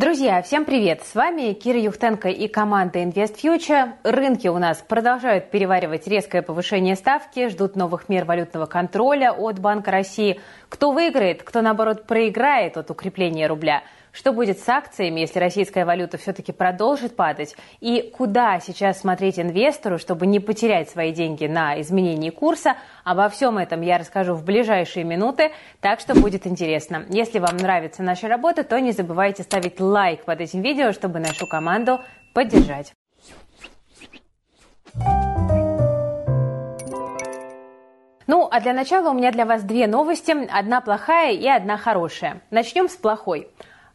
Друзья, всем привет! С вами Кира Юхтенко и команда Invest Future. Рынки у нас продолжают переваривать резкое повышение ставки, ждут новых мер валютного контроля от Банка России. Кто выиграет, кто наоборот проиграет от укрепления рубля – что будет с акциями, если российская валюта все-таки продолжит падать? И куда сейчас смотреть инвестору, чтобы не потерять свои деньги на изменении курса? Обо всем этом я расскажу в ближайшие минуты, так что будет интересно. Если вам нравится наша работа, то не забывайте ставить лайк под этим видео, чтобы нашу команду поддержать. Ну, а для начала у меня для вас две новости. Одна плохая и одна хорошая. Начнем с плохой.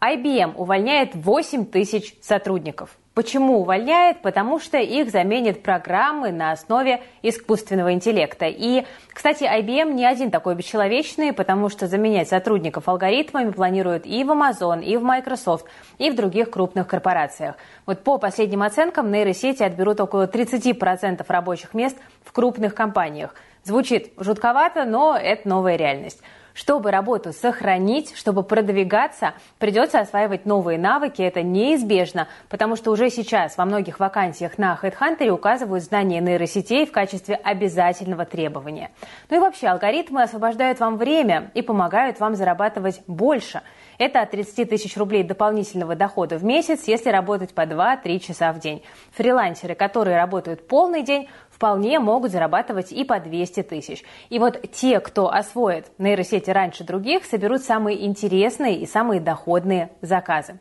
IBM увольняет 8 тысяч сотрудников. Почему увольняет? Потому что их заменят программы на основе искусственного интеллекта. И, кстати, IBM не один такой бесчеловечный, потому что заменять сотрудников алгоритмами планируют и в Amazon, и в Microsoft, и в других крупных корпорациях. Вот по последним оценкам нейросети отберут около 30% рабочих мест в крупных компаниях. Звучит жутковато, но это новая реальность. Чтобы работу сохранить, чтобы продвигаться, придется осваивать новые навыки. Это неизбежно, потому что уже сейчас во многих вакансиях на HeadHunter указывают знания нейросетей в качестве обязательного требования. Ну и вообще, алгоритмы освобождают вам время и помогают вам зарабатывать больше. Это от 30 тысяч рублей дополнительного дохода в месяц, если работать по 2-3 часа в день. Фрилансеры, которые работают полный день, вполне могут зарабатывать и по 200 тысяч. И вот те, кто освоит нейросети раньше других, соберут самые интересные и самые доходные заказы.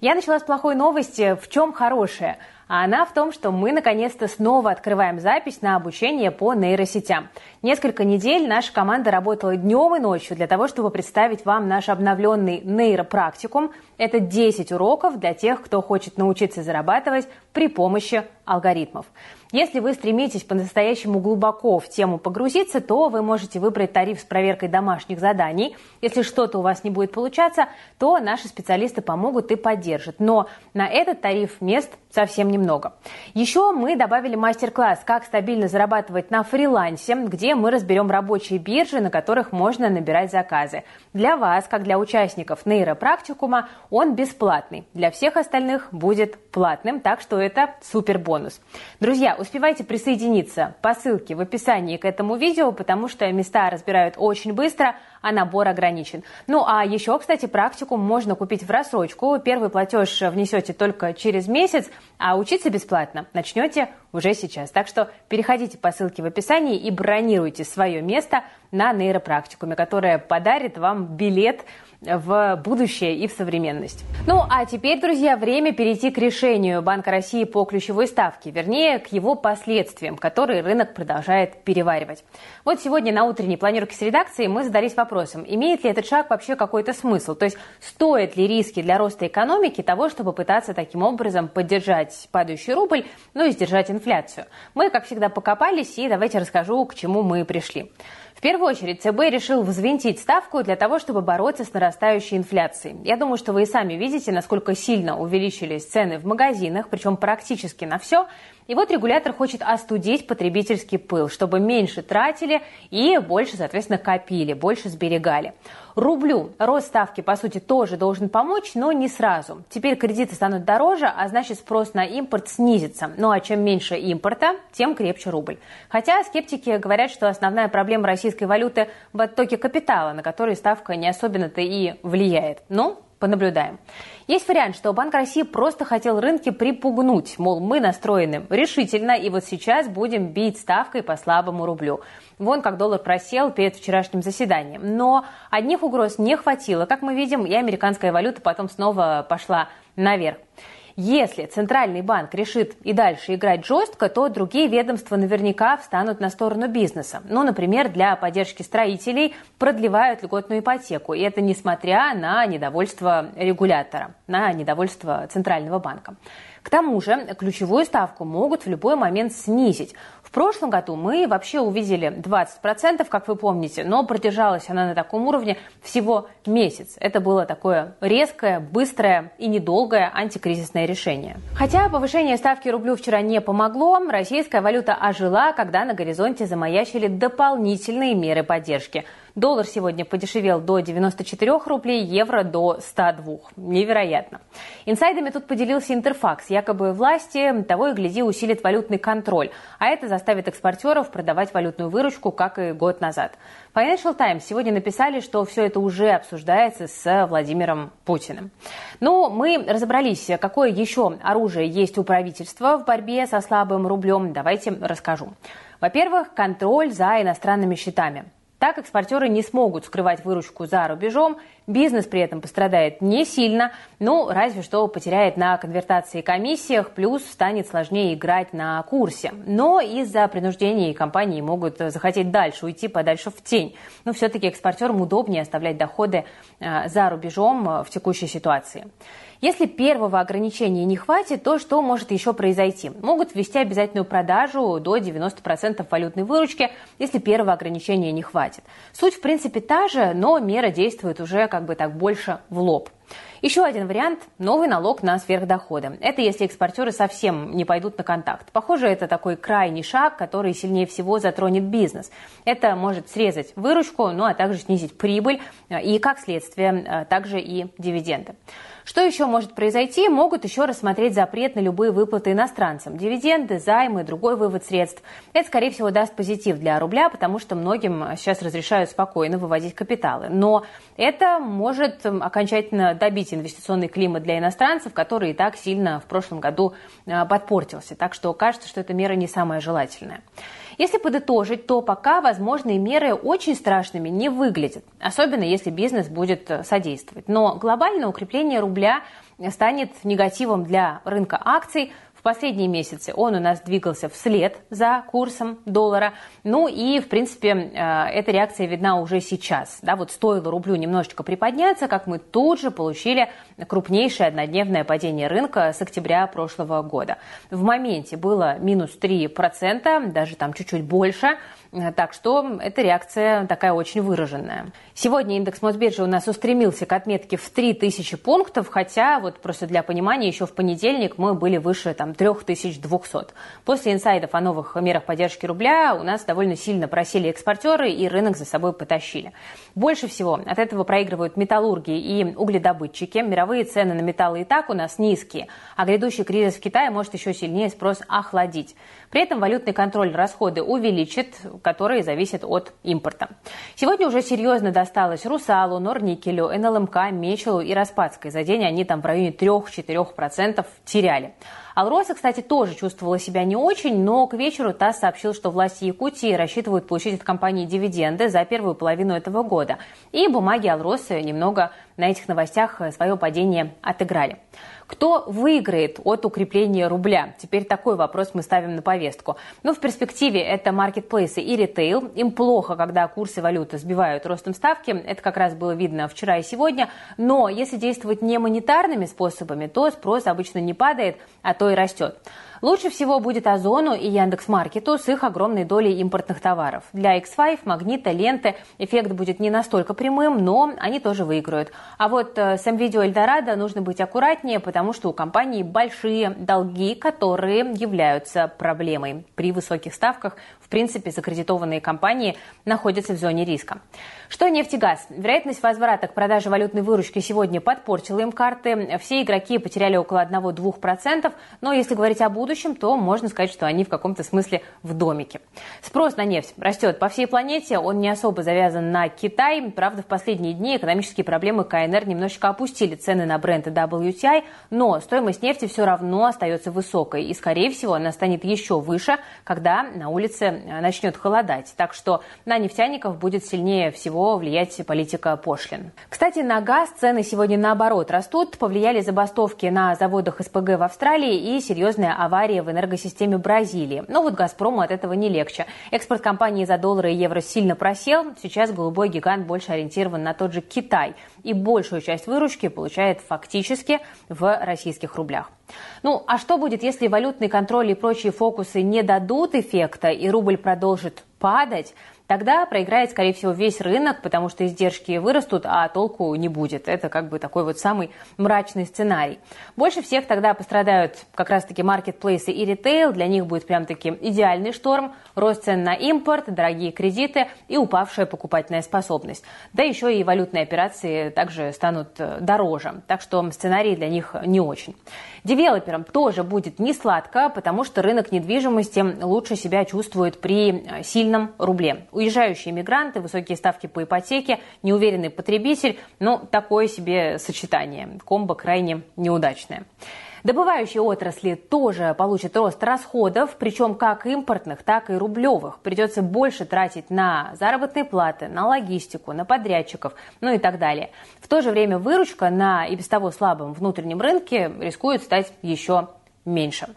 Я начала с плохой новости. В чем хорошая? А она в том, что мы наконец-то снова открываем запись на обучение по нейросетям. Несколько недель наша команда работала днем и ночью для того, чтобы представить вам наш обновленный нейропрактикум. Это 10 уроков для тех, кто хочет научиться зарабатывать при помощи алгоритмов. Если вы стремитесь по-настоящему глубоко в тему погрузиться, то вы можете выбрать тариф с проверкой домашних заданий. Если что-то у вас не будет получаться, то наши специалисты помогут и поддержат. Но на этот тариф мест совсем немного. Еще мы добавили мастер-класс «Как стабильно зарабатывать на фрилансе», где мы разберем рабочие биржи, на которых можно набирать заказы. Для вас, как для участников нейропрактикума, он бесплатный. Для всех остальных будет платным, так что это супер бонус. Друзья, успевайте присоединиться по ссылке в описании к этому видео, потому что места разбирают очень быстро, а набор ограничен. Ну а еще, кстати, практику можно купить в рассрочку. Первый платеж внесете только через месяц, а учиться бесплатно начнете уже сейчас. Так что переходите по ссылке в описании и бронируйте свое место на нейропрактикуме, которое подарит вам билет в будущее и в современность. Ну а теперь, друзья, время перейти к решению Банка России по ключевой ставке, вернее, к его последствиям, которые рынок продолжает переваривать. Вот сегодня на утренней планерке с редакцией мы задались вопросом, имеет ли этот шаг вообще какой-то смысл, то есть стоит ли риски для роста экономики того, чтобы пытаться таким образом поддержать падающий рубль, ну и сдержать инфляцию. Мы, как всегда, покопались и давайте расскажу, к чему мы пришли. В первую очередь ЦБ решил взвинтить ставку для того, чтобы бороться с нарастающей инфляцией. Я думаю, что вы и сами видите, насколько сильно увеличились цены в магазинах, причем практически на все. И вот регулятор хочет остудить потребительский пыл, чтобы меньше тратили и больше, соответственно, копили, больше сберегали. Рублю рост ставки, по сути, тоже должен помочь, но не сразу. Теперь кредиты станут дороже, а значит спрос на импорт снизится. Ну а чем меньше импорта, тем крепче рубль. Хотя скептики говорят, что основная проблема российской валюты в оттоке капитала, на который ставка не особенно-то и влияет. Ну, Понаблюдаем. Есть вариант, что Банк России просто хотел рынки припугнуть, мол, мы настроены решительно, и вот сейчас будем бить ставкой по слабому рублю. Вон как доллар просел перед вчерашним заседанием. Но одних угроз не хватило, как мы видим, и американская валюта потом снова пошла наверх. Если Центральный банк решит и дальше играть жестко, то другие ведомства наверняка встанут на сторону бизнеса. Ну, например, для поддержки строителей продлевают льготную ипотеку. И это несмотря на недовольство регулятора, на недовольство Центрального банка. К тому же ключевую ставку могут в любой момент снизить. В прошлом году мы вообще увидели 20%, как вы помните, но продержалась она на таком уровне всего месяц. Это было такое резкое, быстрое и недолгое антикризисное решение. Хотя повышение ставки рублю вчера не помогло, российская валюта ожила, когда на горизонте замаячили дополнительные меры поддержки – Доллар сегодня подешевел до 94 рублей, евро до 102. Невероятно. Инсайдами тут поделился Интерфакс. Якобы власти того и гляди усилит валютный контроль, а это заставит экспортеров продавать валютную выручку, как и год назад. Financial Times сегодня написали, что все это уже обсуждается с Владимиром Путиным. Но ну, мы разобрались, какое еще оружие есть у правительства в борьбе со слабым рублем. Давайте расскажу. Во-первых, контроль за иностранными счетами. Так экспортеры не смогут скрывать выручку за рубежом, бизнес при этом пострадает не сильно, ну, разве что потеряет на конвертации комиссиях, плюс станет сложнее играть на курсе. Но из-за принуждения компании могут захотеть дальше уйти подальше в тень. Но все-таки экспортерам удобнее оставлять доходы э, за рубежом в текущей ситуации. Если первого ограничения не хватит, то что может еще произойти? Могут ввести обязательную продажу до 90% валютной выручки, если первого ограничения не хватит. Суть, в принципе, та же, но мера действует уже как бы так больше в лоб. Еще один вариант – новый налог на сверхдоходы. Это если экспортеры совсем не пойдут на контакт. Похоже, это такой крайний шаг, который сильнее всего затронет бизнес. Это может срезать выручку, ну а также снизить прибыль и, как следствие, э, также и дивиденды. Что еще может произойти? Могут еще рассмотреть запрет на любые выплаты иностранцам. Дивиденды, займы, другой вывод средств. Это, скорее всего, даст позитив для рубля, потому что многим сейчас разрешают спокойно выводить капиталы. Но это может окончательно добить инвестиционный климат для иностранцев, который и так сильно в прошлом году а, подпортился. Так что кажется, что эта мера не самая желательная. Если подытожить, то пока возможные меры очень страшными не выглядят, особенно если бизнес будет э, содействовать. Но глобальное укрепление рубля станет негативом для рынка акций, в последние месяцы он у нас двигался вслед за курсом доллара. Ну и, в принципе, э, эта реакция видна уже сейчас. Да, вот стоило рублю немножечко приподняться, как мы тут же получили крупнейшее однодневное падение рынка с октября прошлого года. В моменте было минус 3%, даже там чуть-чуть больше. Э, так что эта реакция такая очень выраженная. Сегодня индекс Мосбиржи у нас устремился к отметке в 3000 пунктов, хотя вот просто для понимания еще в понедельник мы были выше там 3200. После инсайдов о новых мерах поддержки рубля у нас довольно сильно просели экспортеры и рынок за собой потащили. Больше всего от этого проигрывают металлурги и угледобытчики. Мировые цены на металлы и так у нас низкие, а грядущий кризис в Китае может еще сильнее спрос охладить. При этом валютный контроль расходы увеличит, которые зависят от импорта. Сегодня уже серьезно досталось Русалу, Норникелю, НЛМК, Мечелу и Распадской. За день они там в районе 3-4% теряли. Алроса, кстати, тоже чувствовала себя не очень, но к вечеру ТАСС сообщил, что власти Якутии рассчитывают получить от компании дивиденды за первую половину этого года. И бумаги Алросы немного на этих новостях свое падение отыграли. Кто выиграет от укрепления рубля? Теперь такой вопрос мы ставим на повестку. Ну, в перспективе это маркетплейсы и ритейл. Им плохо, когда курсы валюты сбивают ростом ставки. Это как раз было видно вчера и сегодня. Но если действовать не монетарными способами, то спрос обычно не падает, а то и растет. Лучше всего будет Озону и Яндекс.Маркету с их огромной долей импортных товаров. Для X5, Магнита, Ленты эффект будет не настолько прямым, но они тоже выиграют. А вот э, с MVideo Эльдорадо нужно быть аккуратнее, потому что у компании большие долги, которые являются проблемой. При высоких ставках, в принципе, закредитованные компании находятся в зоне риска. Что нефтегаз? Вероятность возврата к продаже валютной выручки сегодня подпортила им карты. Все игроки потеряли около 1-2%, но если говорить о будущем, будущем, то можно сказать, что они в каком-то смысле в домике. Спрос на нефть растет по всей планете, он не особо завязан на Китай. Правда, в последние дни экономические проблемы КНР немножечко опустили цены на бренды WTI, но стоимость нефти все равно остается высокой. И, скорее всего, она станет еще выше, когда на улице начнет холодать. Так что на нефтяников будет сильнее всего влиять политика пошлин. Кстати, на газ цены сегодня наоборот растут. Повлияли забастовки на заводах СПГ в Австралии и серьезная авария авария в энергосистеме Бразилии. Но вот «Газпрому» от этого не легче. Экспорт компании за доллары и евро сильно просел. Сейчас голубой гигант больше ориентирован на тот же Китай. И большую часть выручки получает фактически в российских рублях. Ну, а что будет, если валютный контроль и прочие фокусы не дадут эффекта, и рубль продолжит падать? Тогда проиграет, скорее всего, весь рынок, потому что издержки вырастут, а толку не будет. Это как бы такой вот самый мрачный сценарий. Больше всех тогда пострадают как раз-таки маркетплейсы и ритейл. Для них будет прям таки идеальный шторм, рост цен на импорт, дорогие кредиты и упавшая покупательная способность. Да еще и валютные операции также станут э, дороже. Так что сценарий для них не очень. Девелоперам тоже будет не сладко, потому что рынок недвижимости лучше себя чувствует при э, сильном рубле. Уезжающие мигранты, высокие ставки по ипотеке, неуверенный потребитель, ну, такое себе сочетание. Комбо крайне неудачное. Добывающие отрасли тоже получат рост расходов, причем как импортных, так и рублевых. Придется больше тратить на заработные платы, на логистику, на подрядчиков, ну и так далее. В то же время выручка на и без того слабом внутреннем рынке рискует стать еще меньше.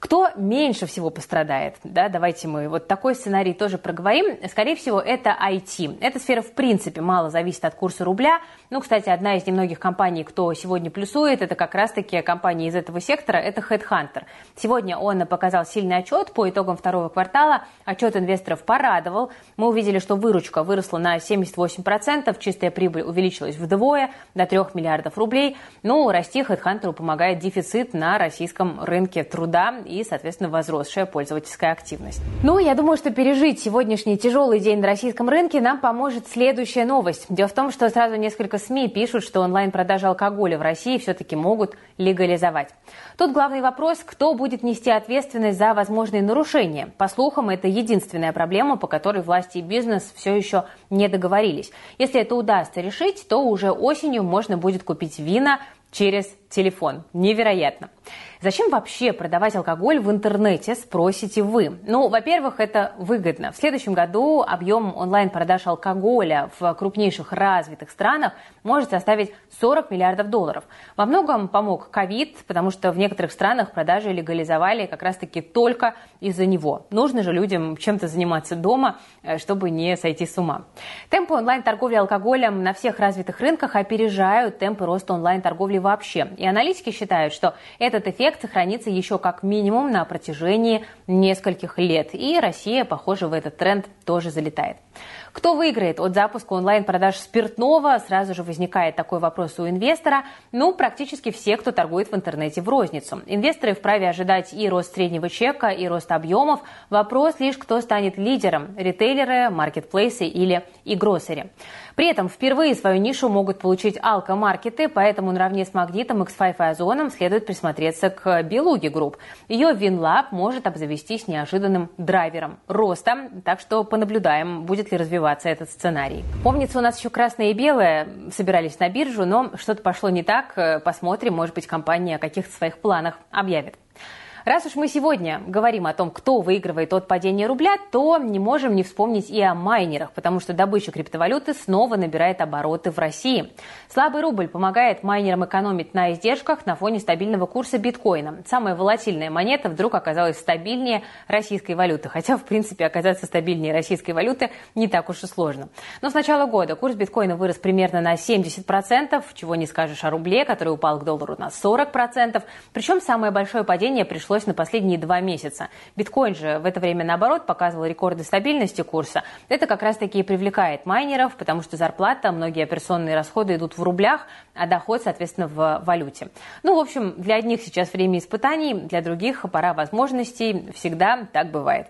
Кто меньше всего пострадает? Да, давайте мы вот такой сценарий тоже проговорим. Скорее всего, это IT. Эта сфера в принципе мало зависит от курса рубля. Ну, кстати, одна из немногих компаний, кто сегодня плюсует, это как раз-таки компания из этого сектора, это Headhunter. Сегодня он показал сильный отчет по итогам второго квартала. Отчет инвесторов порадовал. Мы увидели, что выручка выросла на 78%, чистая прибыль увеличилась вдвое, до 3 миллиардов рублей. Ну, расти Headhunter помогает дефицит на российском рынке труда и, соответственно, возросшая пользовательская активность. Ну, я думаю, что пережить сегодняшний тяжелый день на российском рынке нам поможет следующая новость. Дело в том, что сразу несколько СМИ пишут, что онлайн-продажи алкоголя в России все-таки могут легализовать. Тут главный вопрос, кто будет нести ответственность за возможные нарушения. По слухам, это единственная проблема, по которой власти и бизнес все еще не договорились. Если это удастся решить, то уже осенью можно будет купить вина через телефон. Невероятно. Зачем вообще продавать алкоголь в интернете, спросите вы? Ну, во-первых, это выгодно. В следующем году объем онлайн-продаж алкоголя в крупнейших развитых странах может составить 40 миллиардов долларов. Во многом помог ковид, потому что в некоторых странах продажи легализовали как раз-таки только из-за него. Нужно же людям чем-то заниматься дома, э, чтобы не сойти с ума. Темпы онлайн-торговли алкоголем на всех развитых рынках опережают темпы роста онлайн-торговли вообще. И аналитики считают, что этот эффект сохранится еще как минимум на протяжении нескольких лет. И Россия, похоже, в этот тренд тоже залетает. Кто выиграет от запуска онлайн-продаж спиртного? Сразу же возникает такой вопрос у инвестора. Ну, практически все, кто торгует в интернете в розницу. Инвесторы вправе ожидать и рост среднего чека, и рост объемов. Вопрос лишь, кто станет лидером – ритейлеры, маркетплейсы или e-grocery. При этом впервые свою нишу могут получить алкомаркеты, поэтому наравне с Магнитом, X5 и Озоном следует присмотреться к Белуги Групп. Ее Винлаб может обзавестись неожиданным драйвером роста, так что понаблюдаем, будет ли развиваться этот сценарий. Помнится, у нас еще красное и белое собирались на биржу, но что-то пошло не так. Посмотрим, может быть, компания о каких-то своих планах объявит. Раз уж мы сегодня говорим о том, кто выигрывает от падения рубля, то не можем не вспомнить и о майнерах, потому что добыча криптовалюты снова набирает обороты в России. Слабый рубль помогает майнерам экономить на издержках на фоне стабильного курса биткоина. Самая волатильная монета вдруг оказалась стабильнее российской валюты, хотя, в принципе, оказаться стабильнее российской валюты не так уж и сложно. Но с начала года курс биткоина вырос примерно на 70%, чего не скажешь о рубле, который упал к доллару на 40%. Причем самое большое падение пришлось началось на последние два месяца. Биткоин же в это время, наоборот, показывал рекорды стабильности курса. Это как раз-таки и привлекает майнеров, потому что зарплата, многие операционные расходы идут в рублях, а доход, соответственно, в валюте. Ну, в общем, для одних сейчас время испытаний, для других пора возможностей. Всегда так бывает.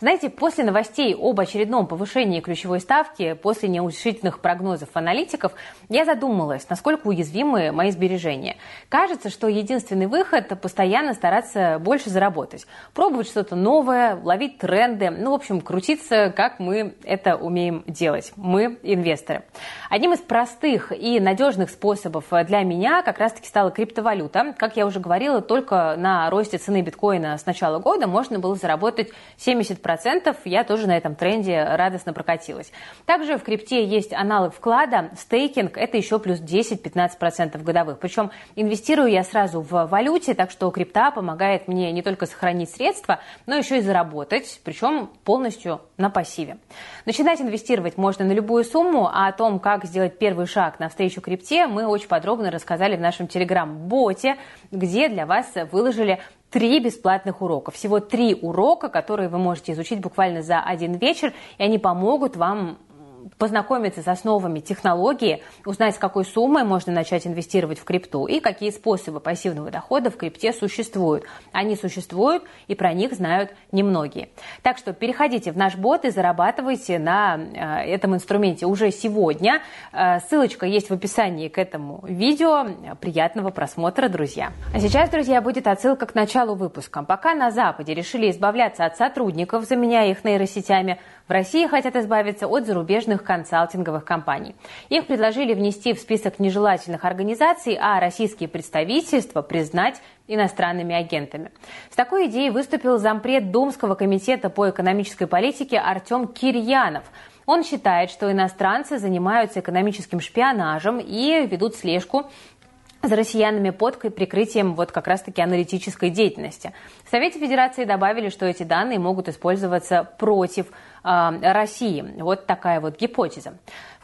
Знаете, после новостей об очередном повышении ключевой ставки, после неутешительных прогнозов аналитиков, я задумалась, насколько уязвимы мои сбережения. Кажется, что единственный выход – постоянно стараться больше заработать, пробовать что-то новое, ловить тренды, ну, в общем, крутиться, как мы это умеем делать, мы инвесторы. Одним из простых и надежных способов для меня как раз-таки стала криптовалюта. Как я уже говорила, только на росте цены биткоина с начала года можно было заработать 70%. Я тоже на этом тренде радостно прокатилась. Также в крипте есть аналог вклада, стейкинг, это еще плюс 10-15% годовых. Причем инвестирую я сразу в валюте, так что крипта помогает мне не только сохранить средства, но еще и заработать, причем полностью на пассиве. Начинать инвестировать можно на любую сумму, а о том, как сделать первый шаг навстречу крипте, мы очень подробно рассказали в нашем телеграм-боте, где для вас выложили три бесплатных урока. Всего три урока, которые вы можете изучить буквально за один вечер, и они помогут вам познакомиться с основами технологии, узнать, с какой суммой можно начать инвестировать в крипту и какие способы пассивного дохода в крипте существуют. Они существуют, и про них знают немногие. Так что переходите в наш бот и зарабатывайте на э, этом инструменте уже сегодня. Э, ссылочка есть в описании к этому видео. Приятного просмотра, друзья. А сейчас, друзья, будет отсылка к началу выпуска. Пока на Западе решили избавляться от сотрудников, заменяя их нейросетями, в России хотят избавиться от зарубежных консалтинговых компаний. Их предложили внести в список нежелательных организаций, а российские представительства признать иностранными агентами. С такой идеей выступил зампред Думского комитета по экономической политике Артем Кирьянов. Он считает, что иностранцы занимаются экономическим шпионажем и ведут слежку за россиянами под прикрытием вот как раз-таки аналитической деятельности. В Совете Федерации добавили, что эти данные могут использоваться против э, России. Вот такая вот гипотеза.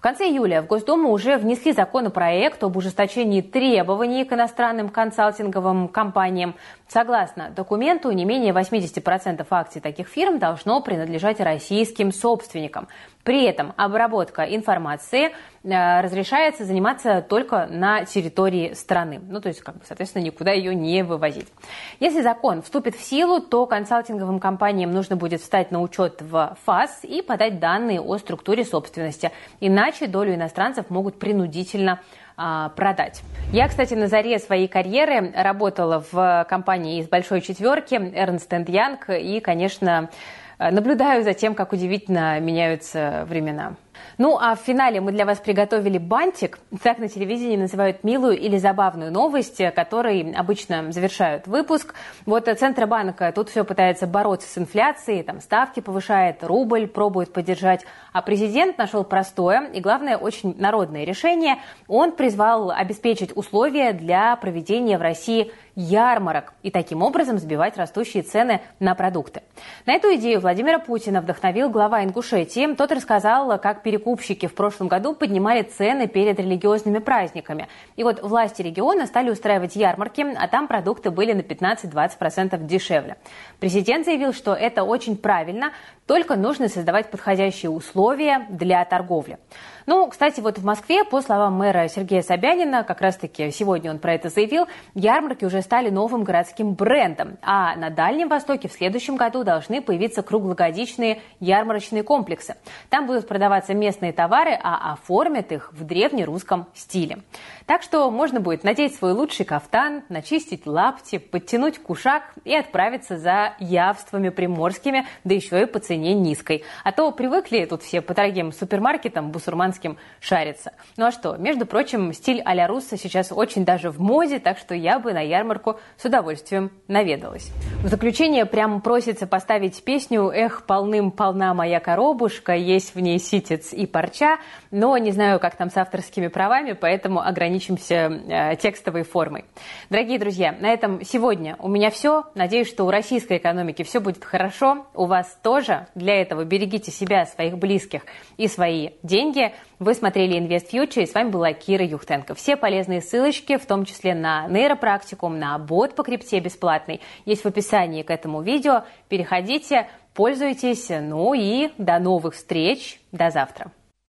Конце июля в Госдуму уже внесли законопроект об ужесточении требований к иностранным консалтинговым компаниям. Согласно документу, не менее 80% акций таких фирм должно принадлежать российским собственникам. При этом обработка информации э, разрешается заниматься только на территории страны. Ну, то есть, как бы, соответственно, никуда ее не вывозить. Если закон вступит в силу, то консалтинговым компаниям нужно будет встать на учет в ФАС и подать данные о структуре собственности. Иначе долю иностранцев могут принудительно а, продать. Я, кстати, на заре своей карьеры работала в компании из большой четверки Ernst Young и, конечно, наблюдаю за тем, как удивительно меняются времена. Ну а в финале мы для вас приготовили бантик. Так на телевидении называют милую или забавную новость, которой обычно завершают выпуск. Вот Центробанк тут все пытается бороться с инфляцией, там ставки повышает, рубль пробует поддержать. А президент нашел простое и, главное, очень народное решение. Он призвал обеспечить условия для проведения в России ярмарок и таким образом сбивать растущие цены на продукты. На эту идею Владимира Путина вдохновил глава Ингушетии. Тот рассказал, как перекупщики в прошлом году поднимали цены перед религиозными праздниками. И вот власти региона стали устраивать ярмарки, а там продукты были на 15-20% дешевле. Президент заявил, что это очень правильно, только нужно создавать подходящие условия для торговли. Ну, кстати, вот в Москве, по словам мэра Сергея Собянина, как раз-таки сегодня он про это заявил, ярмарки уже стали новым городским брендом. А на Дальнем Востоке в следующем году должны появиться круглогодичные ярмарочные комплексы. Там будут продаваться местные товары, а оформят их в древнерусском стиле. Так что можно будет надеть свой лучший кафтан, начистить лапти, подтянуть кушак и отправиться за явствами приморскими, да еще и по цене низкой. А то привыкли тут все по дорогим супермаркетам бусурман шампанским шарится. Ну а что, между прочим, стиль а-ля Руссо сейчас очень даже в моде, так что я бы на ярмарку с удовольствием наведалась. В заключение прям просится поставить песню «Эх, полным-полна моя коробушка, есть в ней ситец и парча», но не знаю, как там с авторскими правами, поэтому ограничимся э, текстовой формой. Дорогие друзья, на этом сегодня у меня все. Надеюсь, что у российской экономики все будет хорошо, у вас тоже. Для этого берегите себя, своих близких и свои деньги. Вы смотрели Invest Future, и с вами была Кира Юхтенко. Все полезные ссылочки, в том числе на нейропрактикум, на бот по крипте бесплатный, есть в описании к этому видео. Переходите, пользуйтесь, ну и до новых встреч, до завтра.